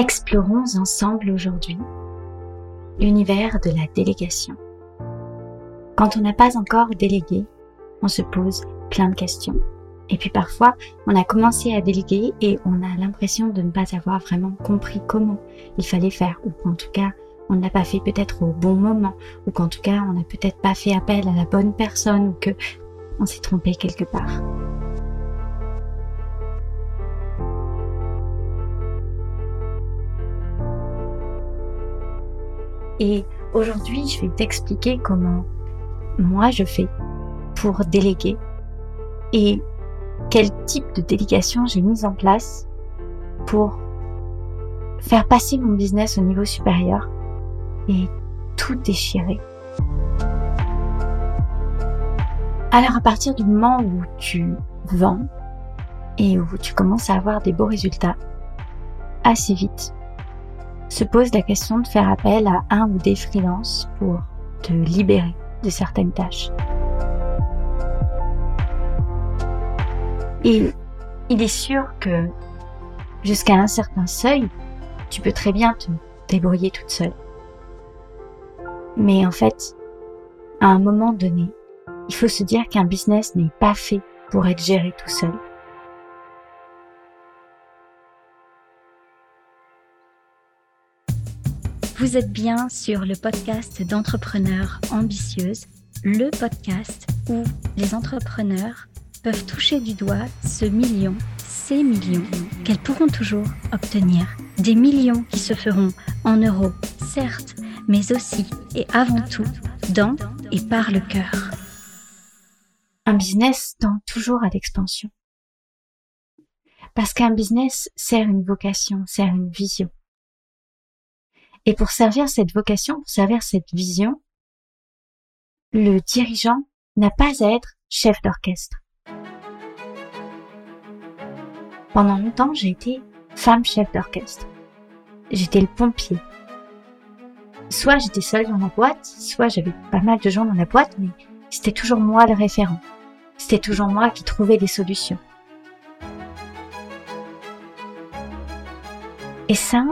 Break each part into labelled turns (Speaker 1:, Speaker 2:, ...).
Speaker 1: Explorons ensemble aujourd'hui l'univers de la délégation. Quand on n'a pas encore délégué, on se pose plein de questions. Et puis parfois, on a commencé à déléguer et on a l'impression de ne pas avoir vraiment compris comment il fallait faire, ou qu'en tout cas, on ne l'a pas fait peut-être au bon moment, ou qu'en tout cas, on n'a peut-être pas fait appel à la bonne personne, ou que on s'est trompé quelque part. Et aujourd'hui, je vais t'expliquer comment moi je fais pour déléguer et quel type de délégation j'ai mis en place pour faire passer mon business au niveau supérieur et tout déchirer. Alors à partir du moment où tu vends et où tu commences à avoir des beaux résultats, assez vite, se pose la question de faire appel à un ou des freelances pour te libérer de certaines tâches. Et il est sûr que jusqu'à un certain seuil, tu peux très bien te débrouiller toute seule. Mais en fait, à un moment donné, il faut se dire qu'un business n'est pas fait pour être géré tout seul. Vous êtes bien sur le podcast d'entrepreneurs ambitieuses, le podcast où les entrepreneurs peuvent toucher du doigt ce million, ces millions qu'elles pourront toujours obtenir. Des millions qui se feront en euros, certes, mais aussi et avant tout dans et par le cœur. Un business tend toujours à l'expansion. Parce qu'un business sert une vocation, sert une vision. Et pour servir cette vocation, pour servir cette vision, le dirigeant n'a pas à être chef d'orchestre. Pendant longtemps, j'ai été femme chef d'orchestre. J'étais le pompier. Soit j'étais seule dans la boîte, soit j'avais pas mal de gens dans la boîte, mais c'était toujours moi le référent. C'était toujours moi qui trouvais des solutions. Et ça,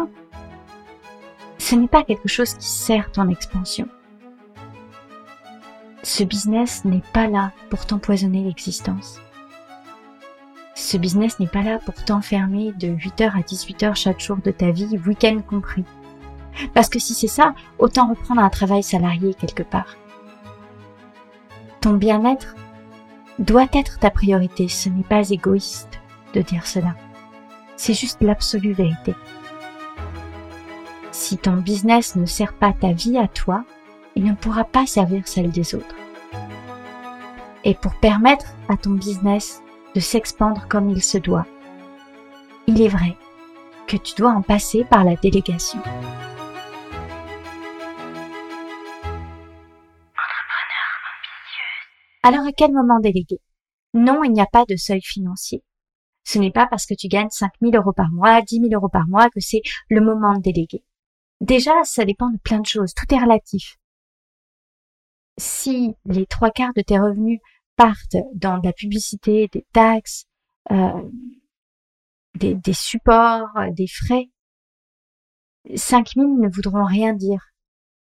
Speaker 1: ce n'est pas quelque chose qui sert ton expansion. Ce business n'est pas là pour t'empoisonner l'existence. Ce business n'est pas là pour t'enfermer de 8h à 18h chaque jour de ta vie, week-end compris. Parce que si c'est ça, autant reprendre un travail salarié quelque part. Ton bien-être doit être ta priorité, ce n'est pas égoïste de dire cela. C'est juste l'absolue vérité. Si ton business ne sert pas ta vie à toi, il ne pourra pas servir celle des autres. Et pour permettre à ton business de s'expandre comme il se doit, il est vrai que tu dois en passer par la délégation. Alors à quel moment déléguer? Non, il n'y a pas de seuil financier. Ce n'est pas parce que tu gagnes 5 000 euros par mois, 10 000 euros par mois que c'est le moment de déléguer. Déjà, ça dépend de plein de choses. Tout est relatif. Si les trois quarts de tes revenus partent dans la publicité, des taxes, euh, des, des, supports, des frais, 5000 ne voudront rien dire.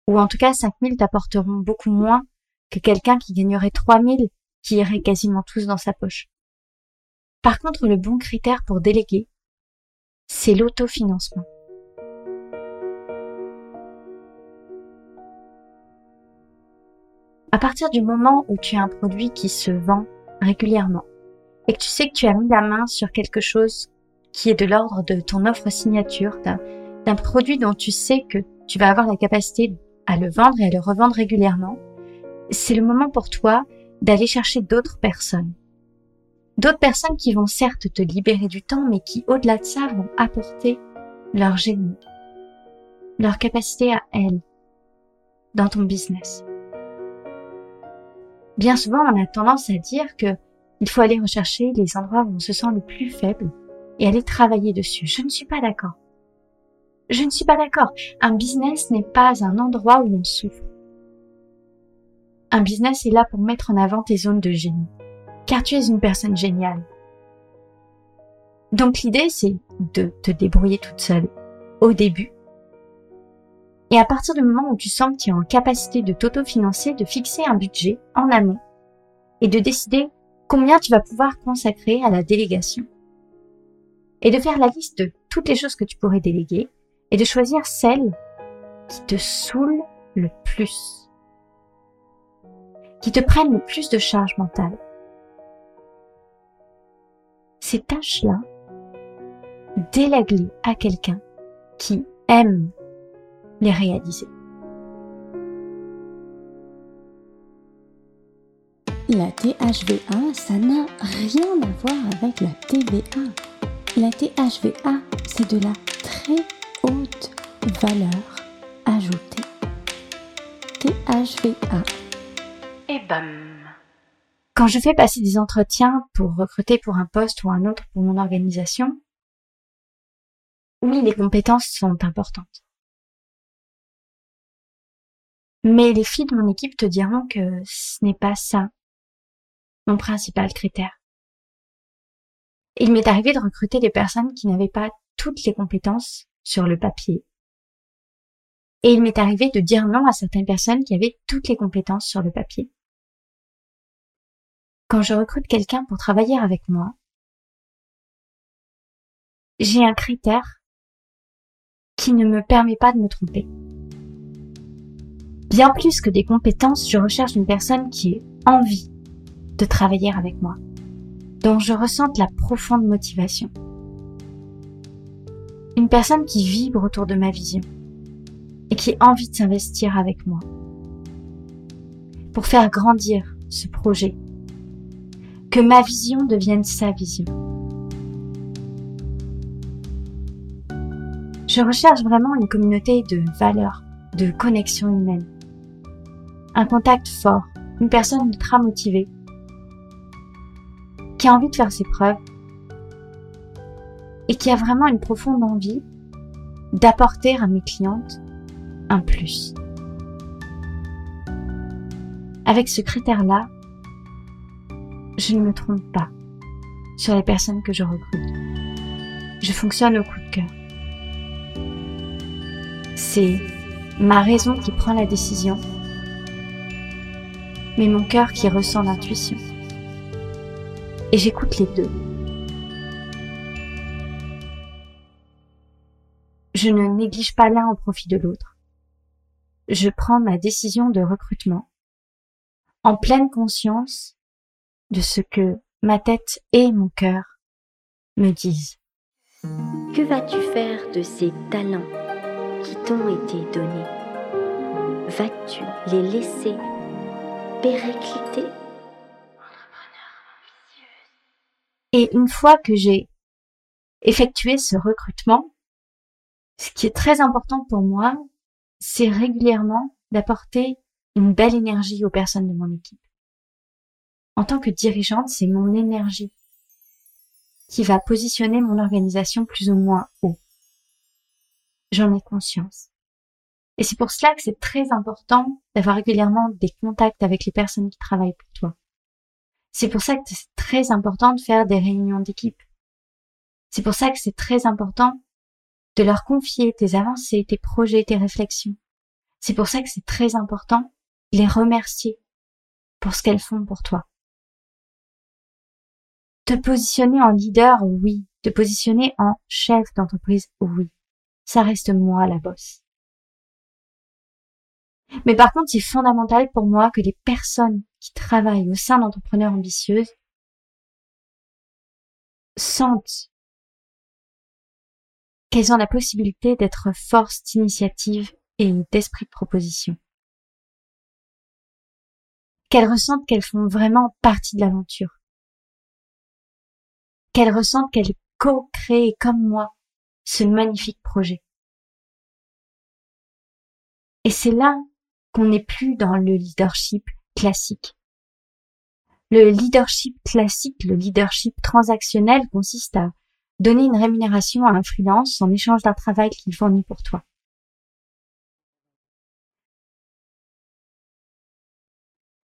Speaker 1: Ou en tout cas, 5000 t'apporteront beaucoup moins que quelqu'un qui gagnerait 3000 qui irait quasiment tous dans sa poche. Par contre, le bon critère pour déléguer, c'est l'autofinancement. À partir du moment où tu as un produit qui se vend régulièrement et que tu sais que tu as mis la main sur quelque chose qui est de l'ordre de ton offre signature, d'un produit dont tu sais que tu vas avoir la capacité à le vendre et à le revendre régulièrement, c'est le moment pour toi d'aller chercher d'autres personnes. D'autres personnes qui vont certes te libérer du temps, mais qui, au-delà de ça, vont apporter leur génie, leur capacité à elles dans ton business. Bien souvent, on a tendance à dire que il faut aller rechercher les endroits où on se sent le plus faible et aller travailler dessus. Je ne suis pas d'accord. Je ne suis pas d'accord. Un business n'est pas un endroit où on souffre. Un business est là pour mettre en avant tes zones de génie. Car tu es une personne géniale. Donc l'idée, c'est de te débrouiller toute seule. au début. Et à partir du moment où tu sens que tu es en capacité de t'autofinancer, de fixer un budget en amont et de décider combien tu vas pouvoir consacrer à la délégation. Et de faire la liste de toutes les choses que tu pourrais déléguer et de choisir celles qui te saoulent le plus, qui te prennent le plus de charge mentale. Ces tâches-là, délègue-les à quelqu'un qui aime les réaliser.
Speaker 2: La THVA, ça n'a rien à voir avec la TVA. La THVA, c'est de la très haute valeur ajoutée. THVA.
Speaker 1: Et bam. Quand je fais passer des entretiens pour recruter pour un poste ou un autre pour mon organisation, oui, les compétences sont importantes. Mais les filles de mon équipe te diront que ce n'est pas ça mon principal critère. Il m'est arrivé de recruter des personnes qui n'avaient pas toutes les compétences sur le papier. Et il m'est arrivé de dire non à certaines personnes qui avaient toutes les compétences sur le papier. Quand je recrute quelqu'un pour travailler avec moi, j'ai un critère qui ne me permet pas de me tromper. Bien plus que des compétences, je recherche une personne qui ait envie de travailler avec moi, dont je ressente la profonde motivation. Une personne qui vibre autour de ma vision et qui a envie de s'investir avec moi pour faire grandir ce projet, que ma vision devienne sa vision. Je recherche vraiment une communauté de valeurs, de connexion humaine un contact fort, une personne ultra motivée, qui a envie de faire ses preuves et qui a vraiment une profonde envie d'apporter à mes clientes un plus. Avec ce critère-là, je ne me trompe pas sur les personnes que je recrute. Je fonctionne au coup de cœur. C'est ma raison qui prend la décision mais mon cœur qui ressent l'intuition. Et j'écoute les deux. Je ne néglige pas l'un au profit de l'autre. Je prends ma décision de recrutement en pleine conscience de ce que ma tête et mon cœur me disent.
Speaker 2: Que vas-tu faire de ces talents qui t'ont été donnés? Vas-tu les laisser
Speaker 1: et une fois que j'ai effectué ce recrutement, ce qui est très important pour moi, c'est régulièrement d'apporter une belle énergie aux personnes de mon équipe. En tant que dirigeante, c'est mon énergie qui va positionner mon organisation plus ou moins haut. J'en ai conscience. Et c'est pour cela que c'est très important d'avoir régulièrement des contacts avec les personnes qui travaillent pour toi. C'est pour ça que c'est très important de faire des réunions d'équipe. C'est pour ça que c'est très important de leur confier tes avancées, tes projets, tes réflexions. C'est pour ça que c'est très important de les remercier pour ce qu'elles font pour toi. Te positionner en leader, oui. Te positionner en chef d'entreprise, oui. Ça reste moi la bosse. Mais par contre, c'est fondamental pour moi que les personnes qui travaillent au sein d'entrepreneurs ambitieuses sentent qu'elles ont la possibilité d'être force d'initiative et d'esprit de proposition. Qu'elles ressentent qu'elles font vraiment partie de l'aventure. Qu'elles ressentent qu'elles co-créent comme moi ce magnifique projet. Et c'est là qu'on n'est plus dans le leadership classique. Le leadership classique, le leadership transactionnel consiste à donner une rémunération à un freelance en échange d'un travail qu'il fournit pour toi.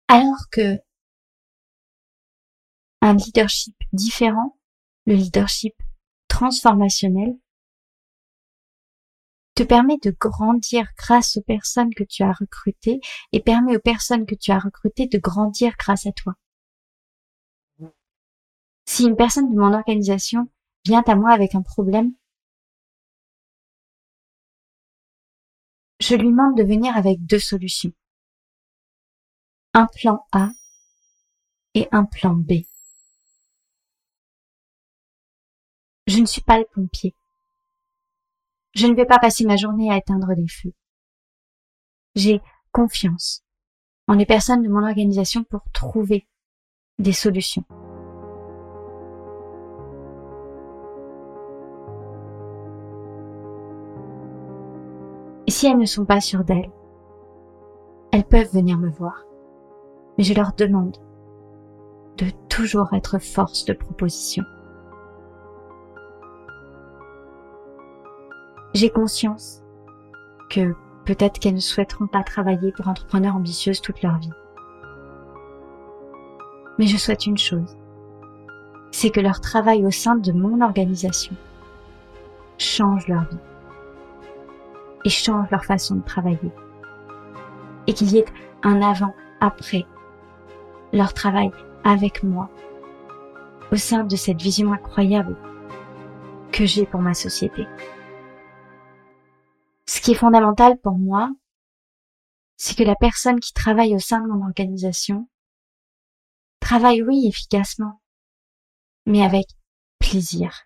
Speaker 1: Alors que un leadership différent, le leadership transformationnel,
Speaker 2: te permet de grandir grâce aux personnes que tu as recrutées et permet aux personnes que tu as recrutées de grandir grâce à toi. Si une personne de mon organisation vient à moi avec un problème, je lui demande de venir avec deux solutions. Un plan A et un plan B. Je ne suis pas le pompier. Je ne vais pas passer ma journée à éteindre des feux. J'ai confiance en les personnes de mon organisation pour trouver des solutions. Si elles ne sont pas sûres d'elles, elles peuvent venir me voir. Mais je leur demande de toujours être force de proposition. J'ai conscience que peut-être qu'elles ne souhaiteront pas travailler pour entrepreneurs ambitieuses toute leur vie. Mais je souhaite une chose, c'est que leur travail au sein de mon organisation change leur vie et change leur façon de travailler. Et qu'il y ait un avant-après leur travail avec moi au sein de cette vision incroyable que j'ai pour ma société. Ce qui est fondamental pour moi, c'est que la personne qui travaille au sein de mon organisation travaille, oui, efficacement, mais avec plaisir.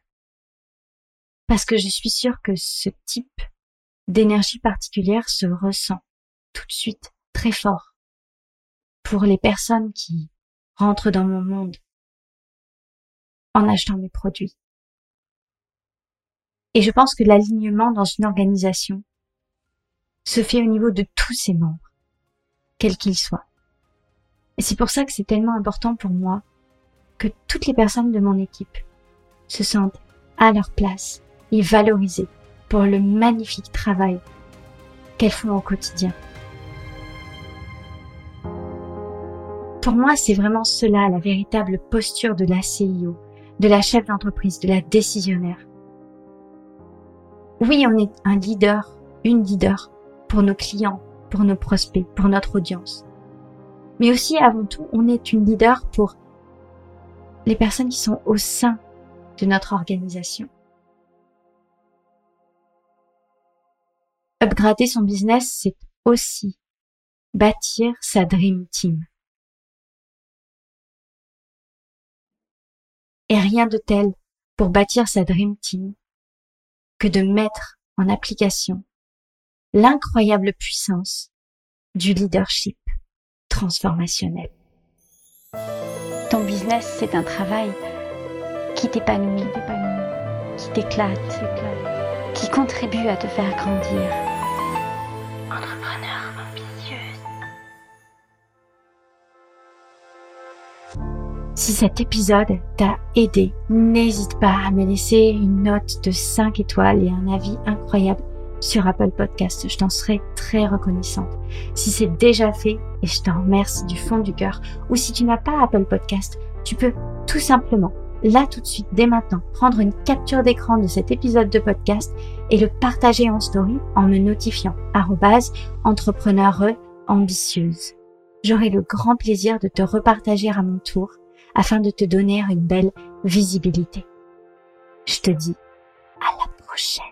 Speaker 2: Parce que je suis sûre que ce type d'énergie particulière se ressent tout de suite très fort pour les personnes qui rentrent dans mon monde en achetant mes produits. Et je pense que l'alignement dans une organisation se fait au niveau de tous ses membres, quels qu'ils soient. Et c'est pour ça que c'est tellement important pour moi que toutes les personnes de mon équipe se sentent à leur place et valorisées pour le magnifique travail qu'elles font au quotidien. Pour moi, c'est vraiment cela la véritable posture de la CIO, de la chef d'entreprise, de la décisionnaire. Oui, on est un leader, une leader pour nos clients, pour nos prospects, pour notre audience. Mais aussi, avant tout, on est une leader pour les personnes qui sont au sein de notre organisation. Upgrader son business, c'est aussi bâtir sa Dream Team. Et rien de tel pour bâtir sa Dream Team que de mettre en application l'incroyable puissance du leadership transformationnel. Ton business, c'est un travail qui t'épanouit, qui t'éclate, qui contribue à te faire grandir. Si cet épisode t'a aidé, n'hésite pas à me laisser une note de 5 étoiles et un avis incroyable sur Apple Podcast. Je t'en serai très reconnaissante. Si c'est déjà fait, et je t'en remercie du fond du cœur, ou si tu n'as pas Apple Podcast, tu peux tout simplement, là tout de suite, dès maintenant, prendre une capture d'écran de cet épisode de podcast et le partager en story en me notifiant entrepreneure ambitieuse. J'aurai le grand plaisir de te repartager à mon tour afin de te donner une belle visibilité. Je te dis à la prochaine.